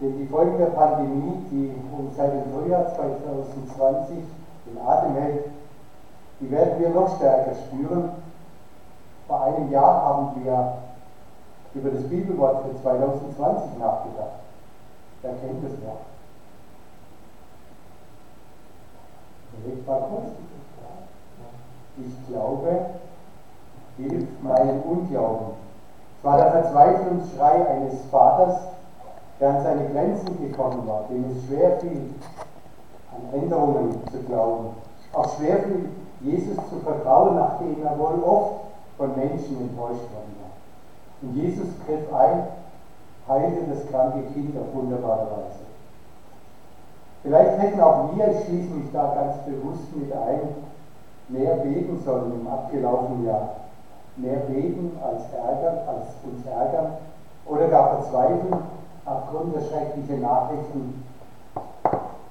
Denn die Folgen der Pandemie, die uns seit dem Frühjahr 2020 den Atem hält, die werden wir noch stärker spüren. Vor einem Jahr haben wir über das Bibelwort für 2020 nachgedacht. Wer kennt es noch? Ich glaube, hilft meinem Unglauben. Es war der Verzweiflungsschrei eines Vaters, der an seine Grenzen gekommen war, dem es schwer fiel, an Änderungen zu glauben. Auch schwer fiel, Jesus zu vertrauen, nachdem er wohl oft von Menschen enttäuscht worden war. Und Jesus griff ein, heilte das kranke Kind auf wunderbare Weise. Vielleicht hätten auch wir, ich schließe mich da ganz bewusst mit ein, mehr beten sollen im abgelaufenen Jahr. Mehr beten als ärgern, als uns ärgern oder gar verzweifeln aufgrund der schrecklichen Nachrichten,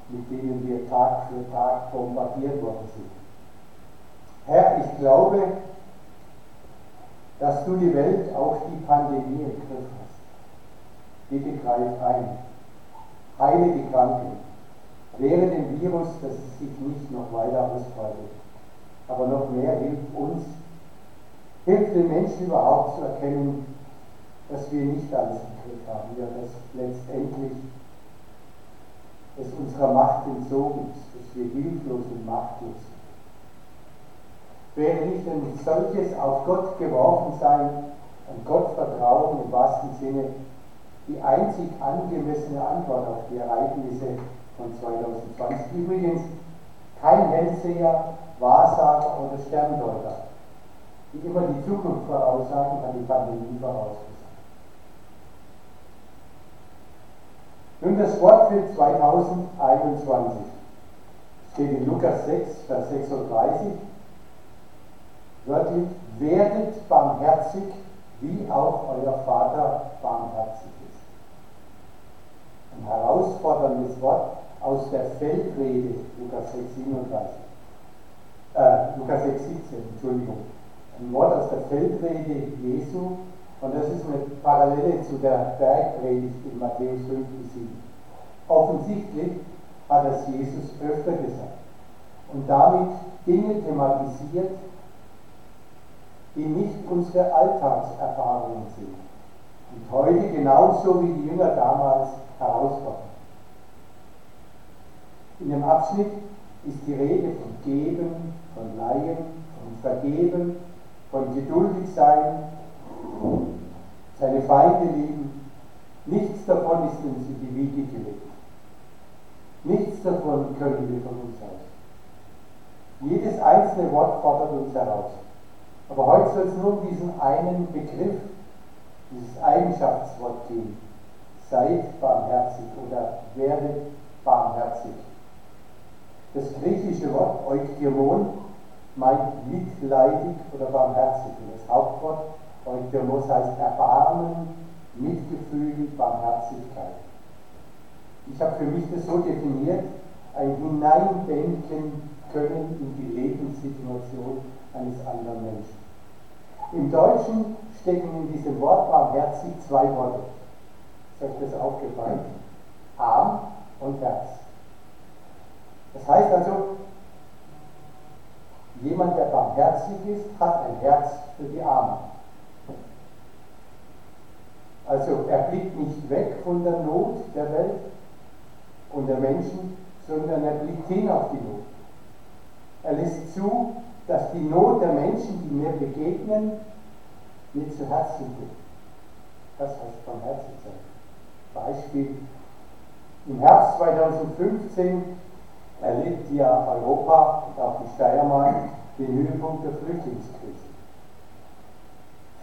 mit denen wir Tag für Tag bombardiert worden sind. Herr, ich glaube, dass du die Welt, auch die Pandemie im Griff hast. Bitte greif ein. Heile die Kranken. Wehre dem Virus, dass es sich nicht noch weiter ausbreitet. Aber noch mehr hilft uns, hilft den Menschen überhaupt zu erkennen, dass wir nicht alles im Griff haben, ja, dass letztendlich es unserer Macht entzogen ist, dass wir hilflos und machtlos sind. Wäre nicht ein solches auf Gott geworfen sein, ein Gott vertrauen im wahrsten Sinne, die einzig angemessene Antwort auf die Ereignisse von 2020. Übrigens kein Hellseher, Wahrsager oder Sterndeuter, die immer die Zukunft voraussagen, hat die Pandemie vorausgesagt. Nun das Wort für 2021 steht in Lukas 6, Vers 36, wörtlich, werdet barmherzig, wie auch euer Vater barmherzig ist. Ein herausforderndes Wort aus der Feldrede, Lukas 6, 37. Äh, Lukas 6, 17, Entschuldigung. Ein Wort aus der Feldrede Jesu, und das ist eine Parallele zu der Bergpredigt in Matthäus 5 bis 7. Offensichtlich hat das Jesus öfter gesagt und damit Dinge thematisiert, die nicht unsere Alltagserfahrungen sind und heute genauso wie die Jünger damals herausfordern. In dem Abschnitt ist die Rede von Geben, von Leihen, von Vergeben, von geduldig sein, seine Feinde lieben. Nichts davon ist uns in die Wiege gelegt. Nichts davon können wir von uns aus. Jedes einzelne Wort fordert uns heraus. Aber heute soll es nur um diesen einen Begriff, dieses Eigenschaftswort gehen. Seid barmherzig oder werdet barmherzig. Das griechische Wort Eukirmon meint mitleidig oder barmherzig. Und das Hauptwort Eukirmos heißt Erbarmen, Mitgefühl, Barmherzigkeit. Ich habe für mich das so definiert, ein Hineindenken können in die Lebenssituation eines anderen Menschen. Im Deutschen stecken in diesem Wort barmherzig zwei Worte. Ist euch das aufgefallen? Arm und Herz. Das heißt also, jemand, der barmherzig ist, hat ein Herz für die Armen. Also er blickt nicht weg von der Not der Welt und der Menschen, sondern er blickt hin auf die Not. Er lässt zu, dass die Not der Menschen, die mir begegnen, mir zu Herzen geht. Das heißt barmherzig sein. Beispiel. Im Herbst 2015 erlebt ja Europa und auch die Steiermark den Höhepunkt der Flüchtlingskrise.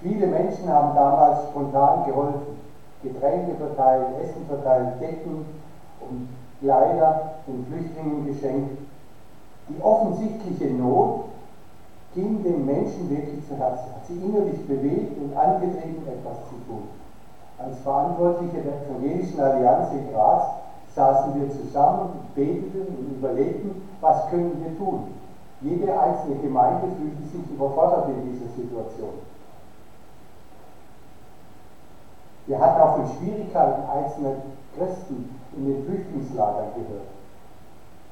Viele Menschen haben damals spontan geholfen, Getränke verteilt, Essen verteilt, Decken und Kleider den Flüchtlingen geschenkt. Die offensichtliche Not ging den Menschen wirklich zu Herzen, hat sie innerlich bewegt und angetrieben, etwas zu tun. Als Verantwortliche der Evangelischen Allianz in Graz saßen wir zusammen, beteten und überlegten, was können wir tun. Jede einzelne Gemeinde fühlte sich überfordert in dieser Situation. Wir hatten auch mit Schwierigkeiten einzelne Christen in den Flüchtlingslagern gehört.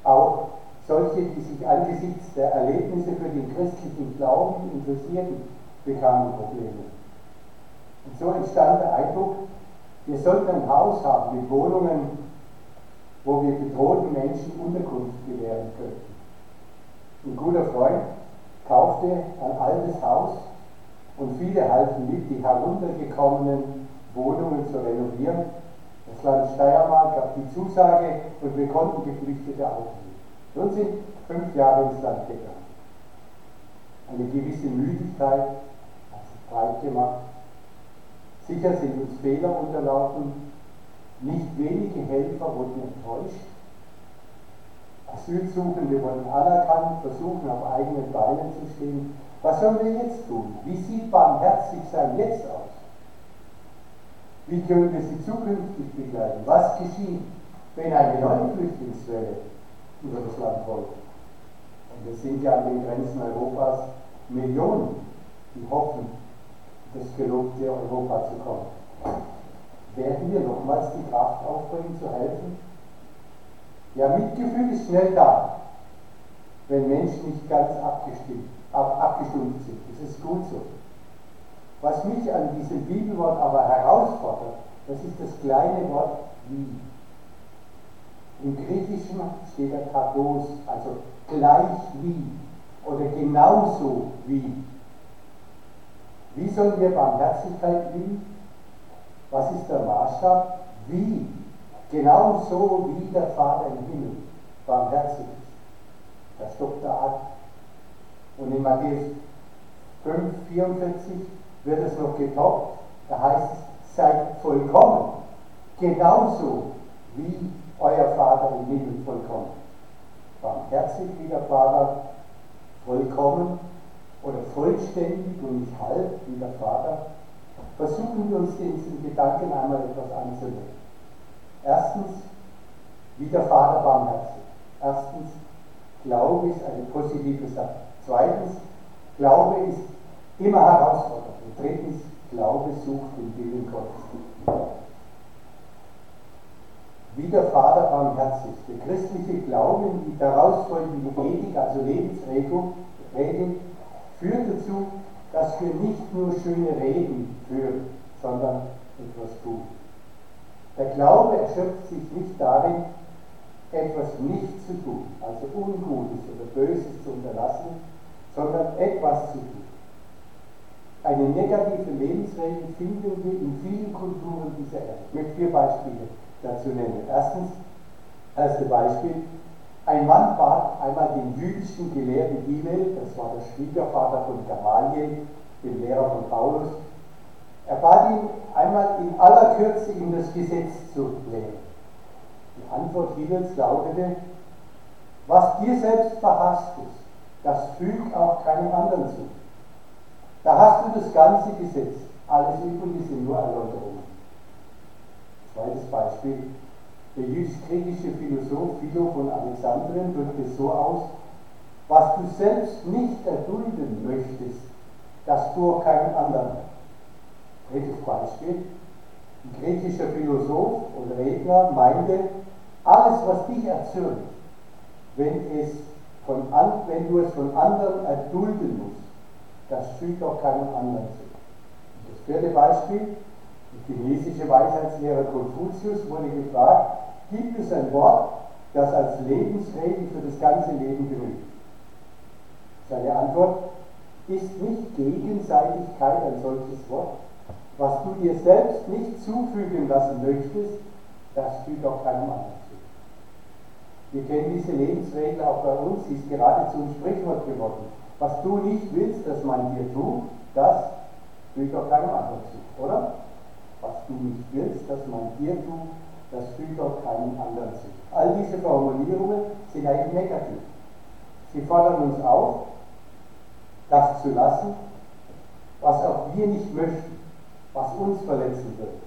Auch solche, die sich angesichts der Erlebnisse für den christlichen Glauben interessierten, bekamen Probleme. Und so entstand der Eindruck, wir sollten ein Haus haben mit Wohnungen, wo wir bedrohten Menschen Unterkunft gewähren könnten. Ein guter Freund kaufte ein altes Haus und viele halfen mit, die heruntergekommenen Wohnungen zu renovieren. Das Land Steiermark gab die Zusage und wir konnten Geflüchtete aufnehmen. Nun sind fünf Jahre ins Land gegangen. Eine gewisse Müdigkeit hat sich breit gemacht. Sicher sind uns Fehler unterlaufen. Nicht wenige Helfer wurden enttäuscht. Asylsuchende wurden anerkannt, versuchen auf eigenen Beinen zu stehen. Was sollen wir jetzt tun? Wie sieht barmherzig sein jetzt aus? Wie können wir sie zukünftig begleiten? Was geschieht, wenn eine neue Flüchtlingswelle über das Land rollt? Und es sind ja an den Grenzen Europas Millionen, die hoffen, das gelobte Europa zu kommen. Werden wir nochmals die Kraft aufbringen, zu helfen? Ja, Mitgefühl ist schnell da, wenn Menschen nicht ganz abgestimmt, ab, abgestumpft sind. Das ist gut so. Was mich an diesem Bibelwort aber herausfordert, das ist das kleine Wort wie. Im Griechischen steht der Kados, also gleich wie oder genauso wie. Wie sollen wir Barmherzigkeit lieben? Was ist der Maßstab? Wie? Genauso wie der Vater im Himmel barmherzig ist. Das stoppt er ab. Und in Matthäus 5, 44 wird es noch getoppt. Da heißt es, seid vollkommen. Genauso wie euer Vater im Himmel vollkommen. Barmherzig wie der Vater, vollkommen oder vollständig und nicht halb wie der Vater. Versuchen wir uns diesen Gedanken einmal etwas anzunehmen. Erstens, wie der Vater barmherzig. Erstens, Glaube ist eine positive Sache. Zweitens, Glaube ist immer herausfordernd. Und drittens, Glaube sucht den Willen Gottes. Wie der Vater barmherzig. Der christliche Glaube, die daraus folgende Ethik, also Lebensregeln, führt dazu, dass wir nicht nur schöne Reden führen, sondern etwas tun. Der Glaube erschöpft sich nicht darin, etwas nicht zu tun, also Ungutes oder Böses zu unterlassen, sondern etwas zu tun. Eine negative Lebensregel finden wir in vielen Kulturen dieser Erde. Ich möchte vier Beispiele dazu nennen. Erstens, erste Beispiel, ein Mann bat einmal den jüdischen Gelehrten Hillel, das war der Schwiegervater von Gamaliel, dem Lehrer von Paulus, er bat ihn einmal in aller Kürze ihm das Gesetz zu lehren. Die Antwort Hillels lautete, was dir selbst verhasst ist, das fügt auch keinem anderen zu. Da hast du das ganze Gesetz, alles übrige sind nur Erläuterungen. Zweites Beispiel, der jüdisch-griechische Philosoph Philo von Alexandrien drückt es so aus, was du selbst nicht erdulden möchtest, das tu auch keinen anderen. Drittes Beispiel. Ein griechischer Philosoph und Redner meinte, alles, was dich erzürnt, wenn, es von wenn du es von anderen erdulden musst, das fügt auch keinem anderen zu. Das vierte Beispiel, der chinesische Weisheitslehrer Konfuzius wurde gefragt, gibt es ein Wort, das als Lebensregel für das ganze Leben genügt? Seine Antwort, ist nicht Gegenseitigkeit ein solches Wort? Was du dir selbst nicht zufügen lassen möchtest, das fügt auch keinem anderen zu. Wir kennen diese Lebensregel auch bei uns, sie ist geradezu ein Sprichwort geworden. Was du nicht willst, dass man dir tut, das fügt auch keinem anderen zu, oder? Was du nicht willst, dass man dir tut, das fügt auch keinem anderen zu. All diese Formulierungen sind eigentlich negativ. Sie fordern uns auf, das zu lassen, was auch wir nicht möchten, was uns verletzen wird.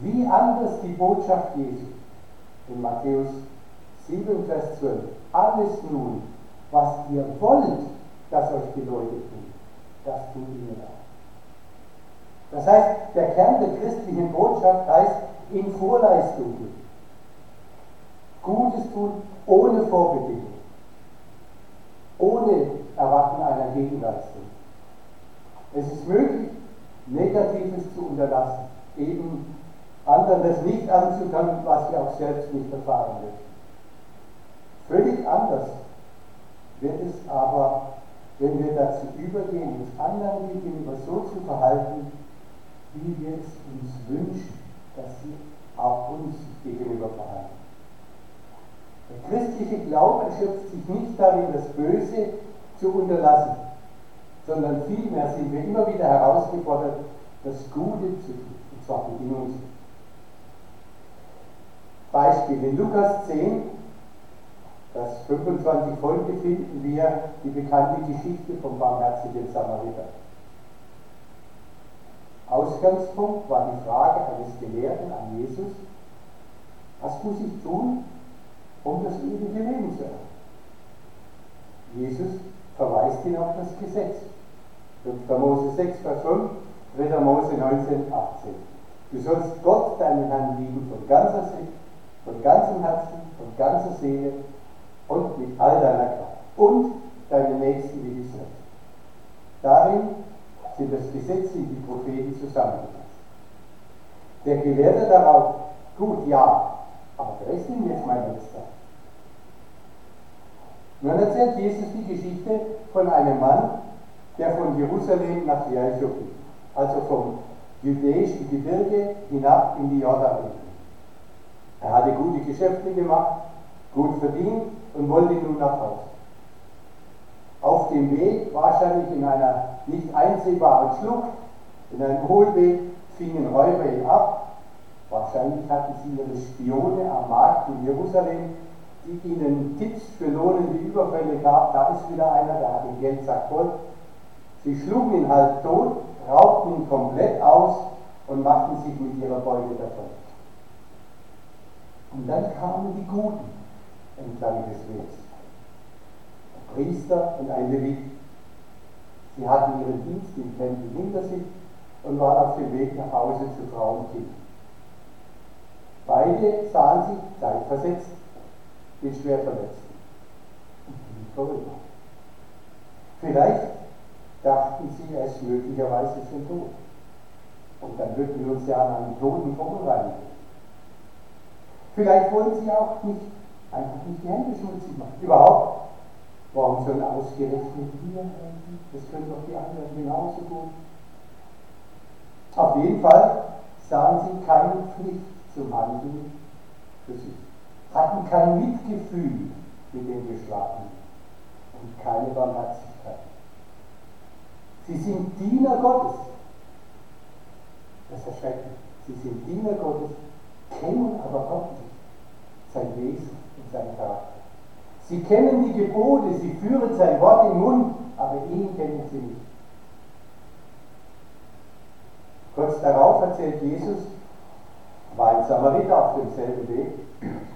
Wie anders die Botschaft Jesu in Matthäus 7, Vers 12. Alles nun, was ihr wollt, dass euch die Leute tun, das tut ihr auch. Das heißt, der Kern der christlichen Botschaft heißt, in Vorleistung gehen. Gutes tun ohne Vorbedingung, ohne Erwarten einer Gegenleistung. Es ist möglich, Negatives zu unterlassen, eben anderen das nicht anzutanken, was wir auch selbst nicht erfahren möchten. Völlig anders wird es aber, wenn wir dazu übergehen, uns anderen gegenüber so zu verhalten, wie wir es uns wünschen, dass sie auch uns gegenüber verhalten. Der christliche Glaube erschöpft sich nicht darin, das Böse zu unterlassen, sondern vielmehr sind wir immer wieder herausgefordert, das Gute zu tun, und zwar bedingungslos. Beispiel in Lukas 10, das 25 Folge finden wir die bekannte Geschichte vom barmherzigen Samariter. Ausgangspunkt war die Frage eines Gelehrten an Jesus, was muss ich tun, um das ewige Leben zu erhalten? Jesus verweist ihn auf das Gesetz. 5. Mose 6, Vers 5, 3. Mose 19, 18. Du sollst Gott, deinen Herrn, lieben von ganzer Sicht, von ganzem Herzen, von ganzer Seele und mit all deiner Kraft. Und deine Nächsten wie dich selbst. Darin sind das Gesetz und die Propheten zusammengefasst. Der Gelehrte darauf, gut, ja, aber wer ist denn jetzt mein Letzter? Nun erzählt Jesus die Geschichte von einem Mann, der von Jerusalem nach Jericho ging, also vom jüdischen Gebirge hinab in die Jordanregion. Er hatte gute Geschäfte gemacht, gut verdient und wollte nun nach Hause. Auf dem Weg, wahrscheinlich in einer nicht einsehbaren Schlucht, in einem Hohlweg, fingen Räuber ihn ab. Wahrscheinlich hatten sie ihre Spione am Markt in Jerusalem, die ihnen Tipps für lohnende Überfälle gab. Da ist wieder einer, der hat den Geldsack voll. Sie schlugen ihn halb tot, raubten ihn komplett aus und machten sich mit ihrer Beute davon. Und dann kamen die Guten entlang des Wegs. Der Priester und ein Levit. Sie hatten ihren Dienst im Tempel hinter sich und waren auf dem Weg nach Hause zu Frau und Kind. Beide sahen sich zeitversetzt den Schwerverletzten und gingen vorüber. Vielleicht dachten sie, ist möglicherweise schon tot. Und dann würden wir uns ja an einen Toten vorbereiten. Vielleicht wollen sie auch nicht, einfach nicht die Hände schmutzig machen. Überhaupt, warum sollen ausgerechnet wir helfen? Das können doch die anderen genauso gut. Auf jeden Fall sahen sie keine Pflicht zum Handeln für sich, hatten kein Mitgefühl mit den Geschlagenen und keine Barmherzigkeit. Sie sind Diener Gottes. Das ist erschreckend. Sie sind Diener Gottes, kennen aber Gott nicht sein Wesen sein Charakter. Sie kennen die Gebote, sie führen sein Wort im Mund, aber ihn kennen sie nicht. Kurz darauf erzählt Jesus, war ein Samariter auf demselben Weg,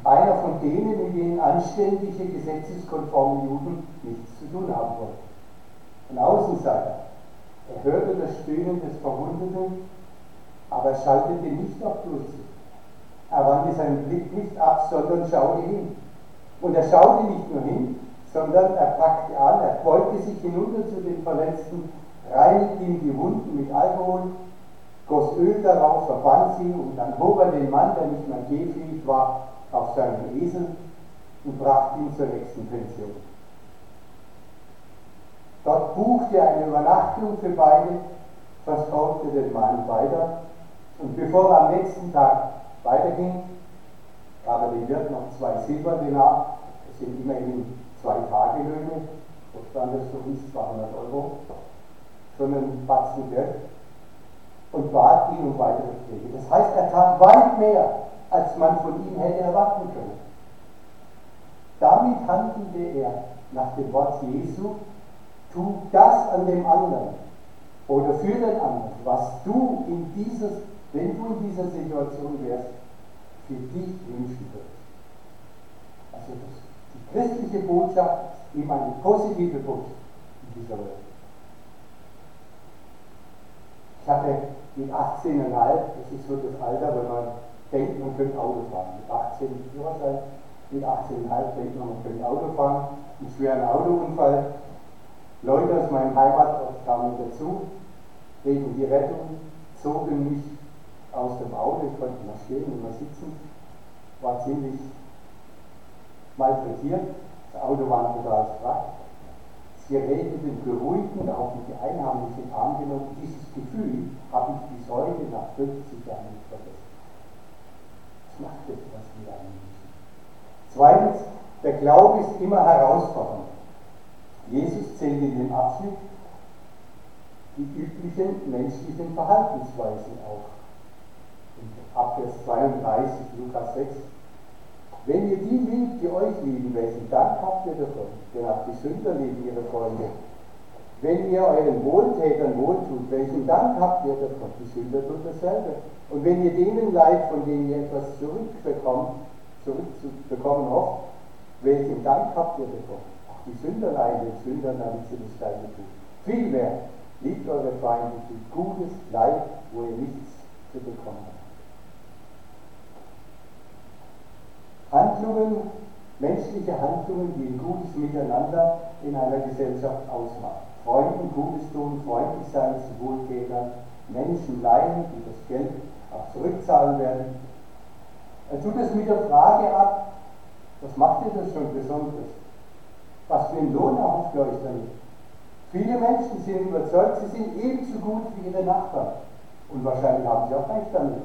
einer von denen, mit denen anständige, gesetzeskonforme Juden nichts zu tun haben wollten. Ein Außenseiter. Er hörte das Stöhnen des Verwundeten, aber er schaltete nicht auf Durchsicht. Er wandte seinen Blick nicht ab, sondern schaute hin. Und er schaute nicht nur hin, sondern er packte an, er beugte sich hinunter zu den Verletzten, reinigte ihm die Wunden mit Alkohol, goss Öl darauf, verband sie und dann hob er den Mann, der nicht mehr gehfähig war, auf seinen Esel und brachte ihn zur nächsten Pension. Dort buchte er eine Übernachtung für beide, versorgte den Mann weiter und bevor er am nächsten Tag weiterging, gab er dem Wirt noch zwei Silberdenar, das sind immerhin zwei Tagelöhne, so stand das für uns 200 Euro, schon ein Batzen Geld, und bat ihn um weitere Pflege. Das heißt, er tat weit mehr, als man von ihm hätte erwarten können. Damit handelte er nach dem Wort Jesu, tu das an dem anderen oder für den anderen, was du in dieses wenn du in dieser Situation wärst, für dich wünschen würdest. Also das, die christliche Botschaft ist eben eine positive Botschaft in dieser Welt. Ich hatte mit 18,5, das ist so das Alter, wenn man denkt, man könnte Auto fahren. Mit 18 Führerschein, mit 18,5 denkt man, man könnte Auto fahren. Ein schweren Autounfall. Leute aus meinem Heimatort kamen dazu, wegen die Rettung, zogen mich aus dem Auto, ich konnte mal stehen und mal sitzen, war ziemlich malträtiert, das Auto war total fragt. Sie redeten beruhigend, auch mit die Einheimischen Arm genommen. Dieses Gefühl habe ich bis heute nach 50 Jahren nicht vergessen. Das macht etwas mit einem Menschen. Zweitens, der Glaube ist immer herausfordernd. Jesus zählt in dem Abschnitt die üblichen menschlichen Verhaltensweisen auf. In Abvers 32, Lukas 6, wenn ihr die liebt, die euch lieben, welchen Dank habt ihr davon? Denn auch die Sünder lieben ihre Freunde. Wenn ihr euren Wohltätern wohltut, welchen Dank habt ihr davon? Die Sünder tun dasselbe. Und wenn ihr denen leid, von denen ihr etwas zurückbekommt, zurückzubekommen hofft, welchen Dank habt ihr davon? Auch die Sünder leiden den Sündern, damit sie das Gleiche tun. Vielmehr, liebt eure Feinde, tut Gutes, Leid, wo ihr nichts zu bekommen habt. Handlungen, menschliche Handlungen, die ein gutes Miteinander in einer Gesellschaft ausmachen. Freunden Gutes tun, freundlich sein zu Wohltätern, Menschen leihen, die das Geld auch zurückzahlen werden. Er tut es mit der Frage ab, was macht ihr das schon Besonderes? Was für ein Lohn erhofft ihr euch damit? Viele Menschen sind überzeugt, sie sind ebenso gut wie ihre Nachbarn. Und wahrscheinlich haben sie auch recht damit.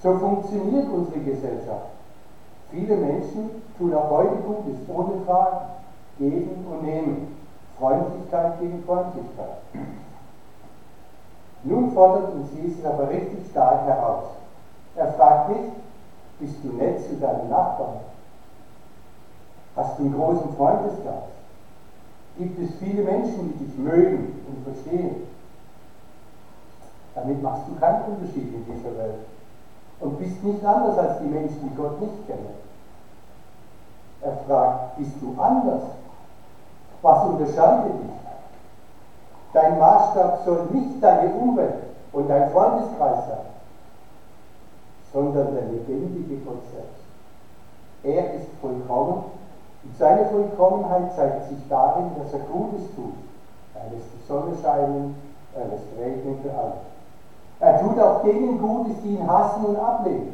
So funktioniert unsere Gesellschaft. Viele Menschen tun auch heute Gutes, ohne Fragen, geben und nehmen. Freundlichkeit gegen Freundlichkeit. Nun fordert uns Jesus aber richtig stark heraus. Er fragt nicht, bist du nett zu deinen Nachbarn? Hast du einen großen Freundeskreis? Gibt es viele Menschen, die dich mögen und verstehen? Damit machst du keinen Unterschied in dieser Welt und bist nicht anders als die Menschen, die Gott nicht kennen. Er fragt, bist du anders? Was unterscheidet dich? Dein Maßstab soll nicht deine Umwelt und dein Freundeskreis sein, sondern der lebendige Gott selbst. Er ist vollkommen und seine Vollkommenheit zeigt sich darin, dass er Gutes tut. Er lässt die Sonne scheinen, er lässt regnen für alle. Er tut auch denen Gutes, die ihn hassen und ablehnen.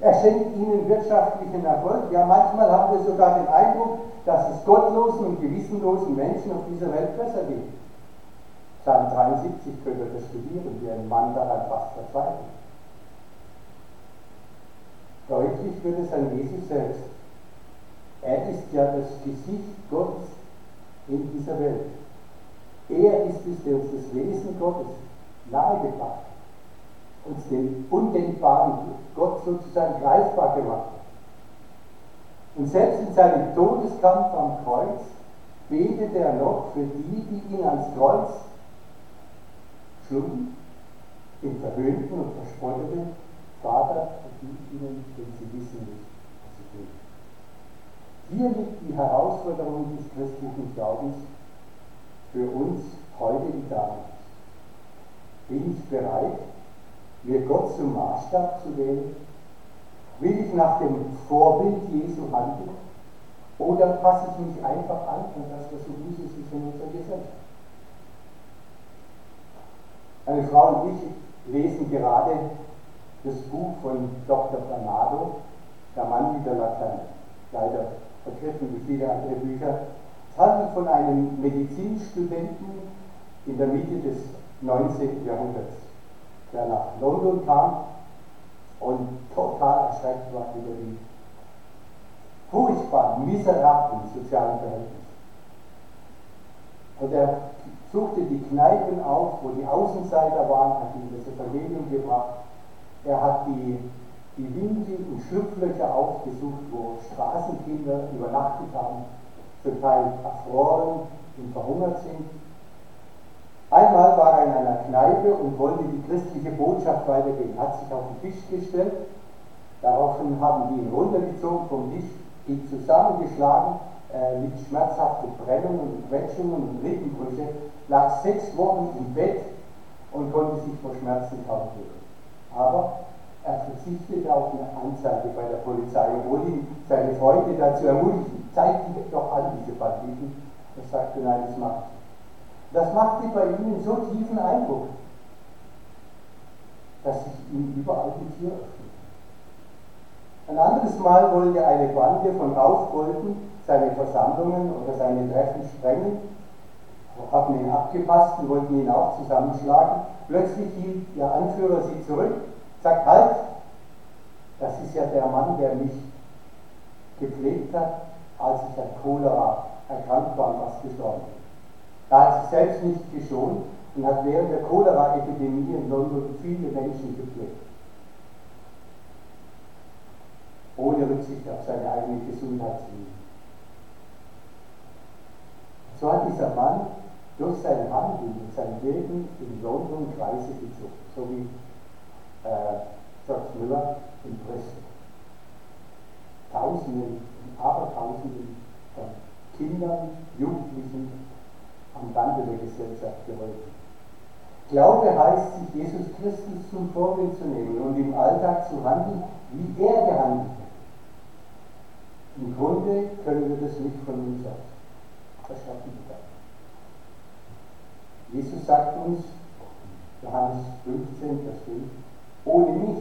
Er schenkt ihnen wirtschaftlichen Erfolg. Ja, manchmal haben wir sogar den Eindruck, dass es gottlosen und gewissenlosen Menschen auf dieser Welt besser geht. Psalm 73 könnt ihr das studieren, wie ein Mann daran fast verzweifelt. Deutlich wird es an Jesus selbst. Er ist ja das Gesicht Gottes in dieser Welt. Er ist es, der uns das Wesen Gottes nahegebracht hat uns den undenkbaren Gott sozusagen greifbar gemacht hat. Und selbst in seinem Todeskampf am Kreuz betete er noch für die, die ihn ans Kreuz schlugen, den verhöhnten und verspotteten, Vater, vergib ihnen, denn sie wissen nicht, was sie tun. Hier liegt die Herausforderung des christlichen Glaubens für uns heute wie damals. Bin ich bereit, mir Gott zum Maßstab zu wählen? Will ich nach dem Vorbild Jesu handeln? Oder passe ich mich einfach an an das, so Usus ist in unserer Gesellschaft? Meine Frau und ich lesen gerade das Buch von Dr. Bernardo, Der Mann mit der Laterne. Leider vergriffen wie viele andere Bücher. Handelt von einem Medizinstudenten in der Mitte des 19. Jahrhunderts der nach London kam und total erschreckt war über die furchtbar miserablen sozialen Verhältnisse. Und er suchte die Kneipen auf, wo die Außenseiter waren, hat ihnen das Evangelium gebracht. Er hat die, die und Schlupflöcher aufgesucht, wo Straßenkinder übernachtet haben, zum Teil erfroren und verhungert sind. Einmal war er in einer Kneipe und wollte die christliche Botschaft weitergeben, hat sich auf den Tisch gestellt, daraufhin haben die ihn runtergezogen vom Tisch, ihn zusammengeschlagen, äh, mit schmerzhaften Brennungen und Quetschungen und Rippenbrüche, lag sechs Wochen im Bett und konnte sich vor Schmerzen kaum drücken. Aber er verzichtete auf eine Anzeige bei der Polizei, obwohl ihn seine Freunde dazu ermutigten, zeigt die doch an, diese Banditen. Er sagte, nein, das macht Das machte bei ihnen so tiefen Eindruck, dass sich ihm überall die Tür öffnete. Ein anderes Mal wollte eine Bande von Raufbolden seine Versammlungen oder seine Treffen sprengen, haben ihn abgepasst und wollten ihn auch zusammenschlagen. Plötzlich hielt der Anführer sie zurück, sagt, halt, das ist ja der Mann, der mich gepflegt hat, als ich an Cholera erkrankt war und was gestorben bin. Er hat sich selbst nicht geschont und hat während der Cholera-Epidemie in London viele Menschen gepflegt. Ohne Rücksicht auf seine eigene Gesundheitslinie. So hat dieser Mann durch sein Handeln und sein Leben in London Kreise gezogen, so wie äh, George Müller in Bristol. Tausenden und Abertausenden von Kindern, Jugendlichen am Rande der Gesellschaft geholfen. Glaube heißt, sich Jesus Christus zum Vorbild zu nehmen und im Alltag zu handeln, wie er gehandelt hat. Im Grunde können wir das nicht von uns aus. Das schaffen wir dann. Jesus sagt uns, Johannes 15, Vers 5, ohne mich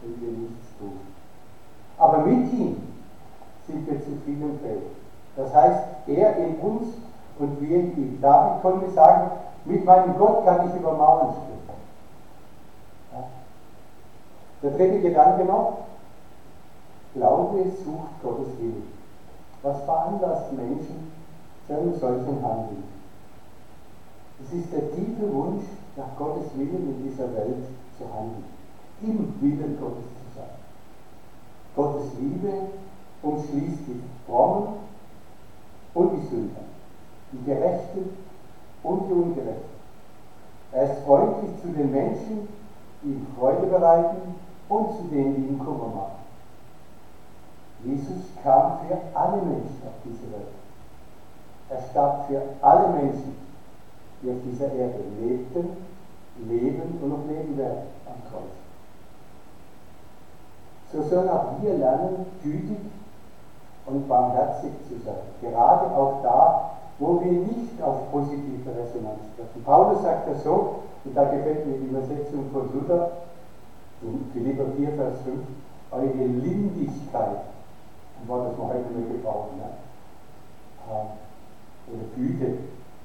können wir nichts tun. Aber mit ihm sind wir zu vielen fähig. Das heißt, er in uns und wir in ihm. David konnte sagen, mit meinem Gott kann ich über Mauern springen. Ja. Der dritte Gedanke noch, Glaube sucht Gottes Willen. Was veranlasst Menschen zu einem solchen Handeln? Es ist der tiefe Wunsch, nach Gottes Willen in dieser Welt zu handeln, im Willen Gottes zu sein. Gottes Liebe umschließt die Frommen und die Sünder, die Gerechten und die Ungerechten. Er ist freundlich zu den Menschen, die ihm Freude bereiten und zu denen, die ihm Kummer machen. Jesus kam für alle Menschen auf diese Welt. Er starb für alle Menschen, die auf dieser Erde lebten, leben und noch leben werden am Kreuz. So sollen auch wir lernen, gütig und barmherzig zu sein. Gerade auch da, wo wir nicht auf positive Resonanz treffen. Paulus sagt das so, und da gefällt mir die Übersetzung von Luther, Philipper 4, Vers 5, eure Lindigkeit, ein Wort, das wir heute nur gebrauchen, ne? oder Güte,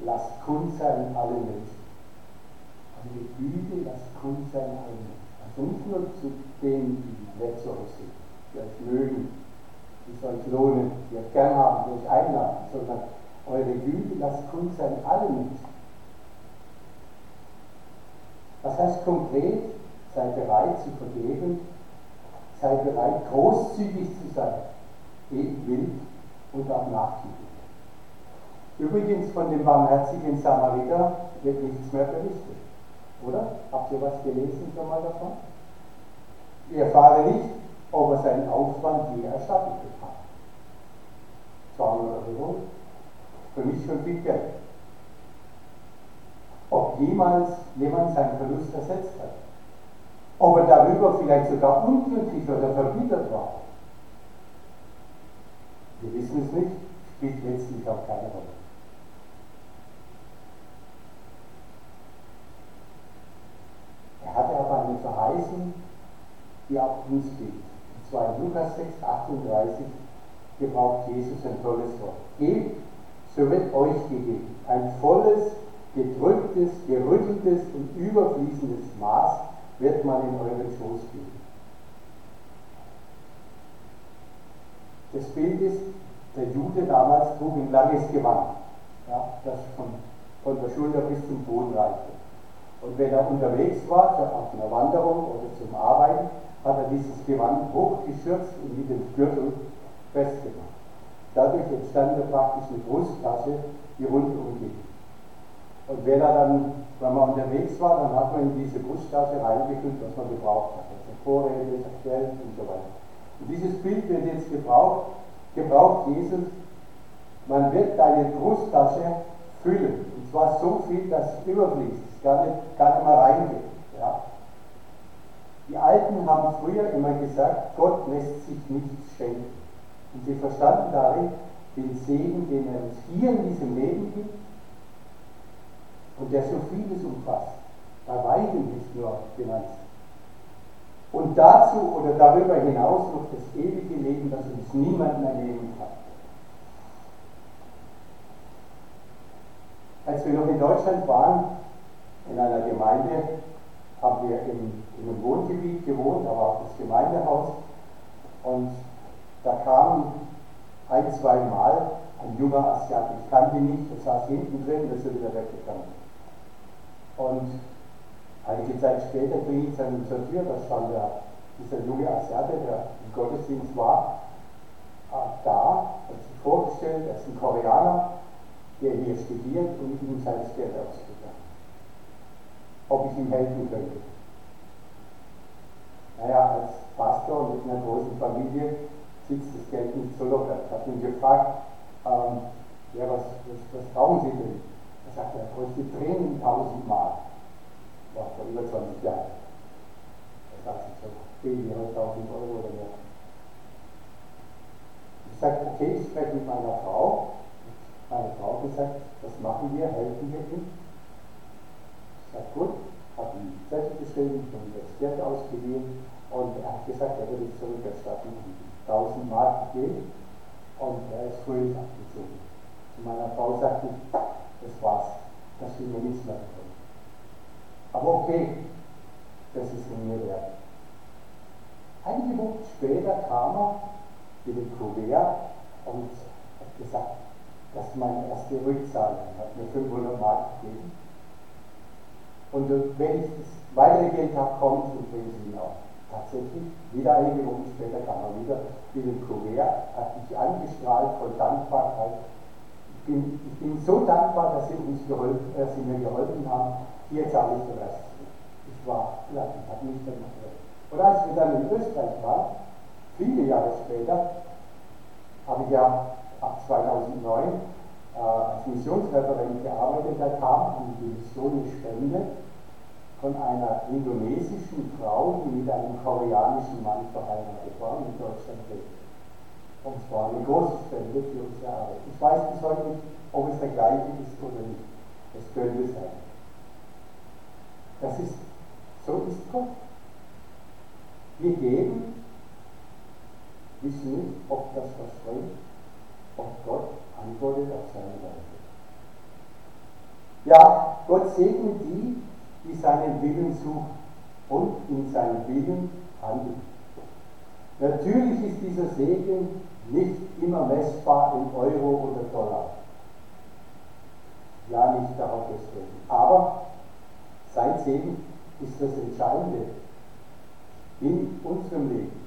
lasst kund sein alle Menschen. Eure Güte lasst kund sein alle Menschen. Also nicht nur zu denen, die nett so aussehen, die euch mögen, die es euch lohnen, die euch gern haben, die euch einladen, sondern eure Güte lasst kund sein alle Menschen. Was heißt konkret? Sei bereit zu vergeben, sei bereit großzügig zu sein, wild und auch nachgiebig. Übrigens von dem barmherzigen Samariter wird nichts mehr berichtet. Oder? Habt ihr was gelesen schon mal davon? Ich erfahre nicht, ob er seinen Aufwand je erstattet bekam. 200 Euro, für mich schon viel Geld. Ob jemals jemand seinen Verlust ersetzt hat. Ob er darüber vielleicht sogar unglücklich oder verbittert war. Wir wissen es nicht, spielt letztlich auch keine Rolle. Er hatte aber eine Verheißung, die auch uns gilt. Und zwar in Lukas 6, 38 gebraucht Jesus ein tolles Wort. Gebt, so wird euch gegeben. Ein volles, gedrücktes, gerütteltes und überfließendes Maß wird man in euren Schoß geben. Das Bild ist, der Jude damals trug ein langes Gewand, ja, das von, von der Schulter bis zum Boden reichte. Und wenn er unterwegs war, auf einer Wanderung oder zum Arbeiten, hat er dieses Gewand hochgeschürzt und mit dem Gürtel festgemacht. Dadurch entstand er praktisch eine Brusttasche, die rundum ging. Und wenn er dann, wenn man unterwegs war, dann hat man in diese Brusttasche reingefüllt, was man gebraucht hat. Also Vorräte, Geld und so weiter. Und dieses Bild wird jetzt gebraucht, gebraucht Jesus, man wird deine Brusttasche füllen. Und zwar so viel, dass es überfließt, es gar nicht, gar nicht mal reingeht. Ja? Die Alten haben früher immer gesagt, Gott lässt sich nichts schenken. Und sie verstanden darin den Segen, den er uns hier in diesem Leben gibt und der so vieles umfasst. Bei weitem nicht nur genannt. Und dazu oder darüber hinaus noch das ewige Leben, das uns niemand mehr nehmen kann. Als wir noch in Deutschland waren, in einer Gemeinde, haben wir in, in einem Wohngebiet gewohnt, da war auch das Gemeindehaus. Und da kam ein, zwei Mal ein junger Asiat, ich kannte ihn nicht, der saß hinten drin, der ist wieder weggegangen. Und einige Zeit später ging ich dann zur Tür, da stand der, dieser junge Asiate, der im Gottesdienst war, äh, da, hat sich vorgestellt, er ist ein Koreaner, der hier studiert und ihm sein Geld ausgegangen. Ob ich ihm helfen könnte. Naja, als Pastor mit einer großen Familie sitzt das Geld nicht so locker. Ich habe ihn gefragt, ähm, ja, was, was, was brauchen Sie denn? Er sagt, er kostet Tränen 1000 Mark. War vor über 20 Jahren. Er sagt, ich wie 1000 Euro oder mehr. Ich sage, okay, ich spreche mit meiner Frau meine Frau gesagt, was machen wir, helfen wir ihm? Ich sage, gut, habe ihm Zettel geschrieben und das Geld ausgegeben und er hat gesagt, er würde es zurückerstatten und 1000 Mark gegeben und er ist fröhlich abgezogen. Zu meiner Frau sagte ich, das war's, das will mir nichts mehr tun. Aber okay, das ist mir wert. Einige Wochen später kam er mit dem Kuvert und hat gesagt, das ist meine erste Rückzahlung, hat mir 500 Mark gegeben. Und wenn ich das weitere Geld habe, komme ich und bringe sie mir auch. Tatsächlich, wieder einige Wochen später kam er wieder mit dem Kuvert, hat mich angestrahlt voll Dankbarkeit. Ich bin, ich bin so dankbar, dass sie, uns geholfen, dass sie mir geholfen haben. Hier zahle ich den Rest. Ich war, ja, ich habe nicht damit Und als wir dann in Österreich waren, viele Jahre später, habe ich ja ab 2009 äh, als Missionsreferent gearbeitet. Da kam an die Mission eine Spende von einer indonesischen Frau, die mit einem koreanischen Mann verheiratet war und in Deutschland lebt. Und zwar eine große Spende für unsere Arbeit. Ich weiß bis heute nicht, ob es der gleiche ist oder nicht. Es könnte sein. Das ist, so ist Gott. Wir geben, wissen nicht, ob das was bringt, und Gott antwortet auf seine Weise. Ja, Gott segnet die, die seinen Willen suchen und in seinem Willen handeln. Natürlich ist dieser Segen nicht immer messbar in Euro oder Dollar. Ja, nicht darauf festgelegt. Aber sein Segen ist das Entscheidende in unserem Leben.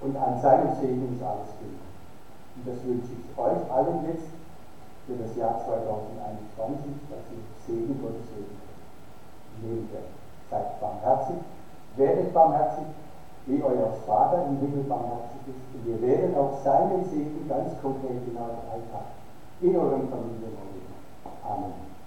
Und an seinem Segen ist alles gelegt. Und das wünsche ich euch allen jetzt für das Jahr 2021, dass ihr Segen Gottes Segen leben werdet. Seid barmherzig, werdet barmherzig, wie euer Vater im Himmel barmherzig ist. Und ihr werdet auch seinen Segen ganz konkret in eurem Alltag, in eurem Familienleben. Amen.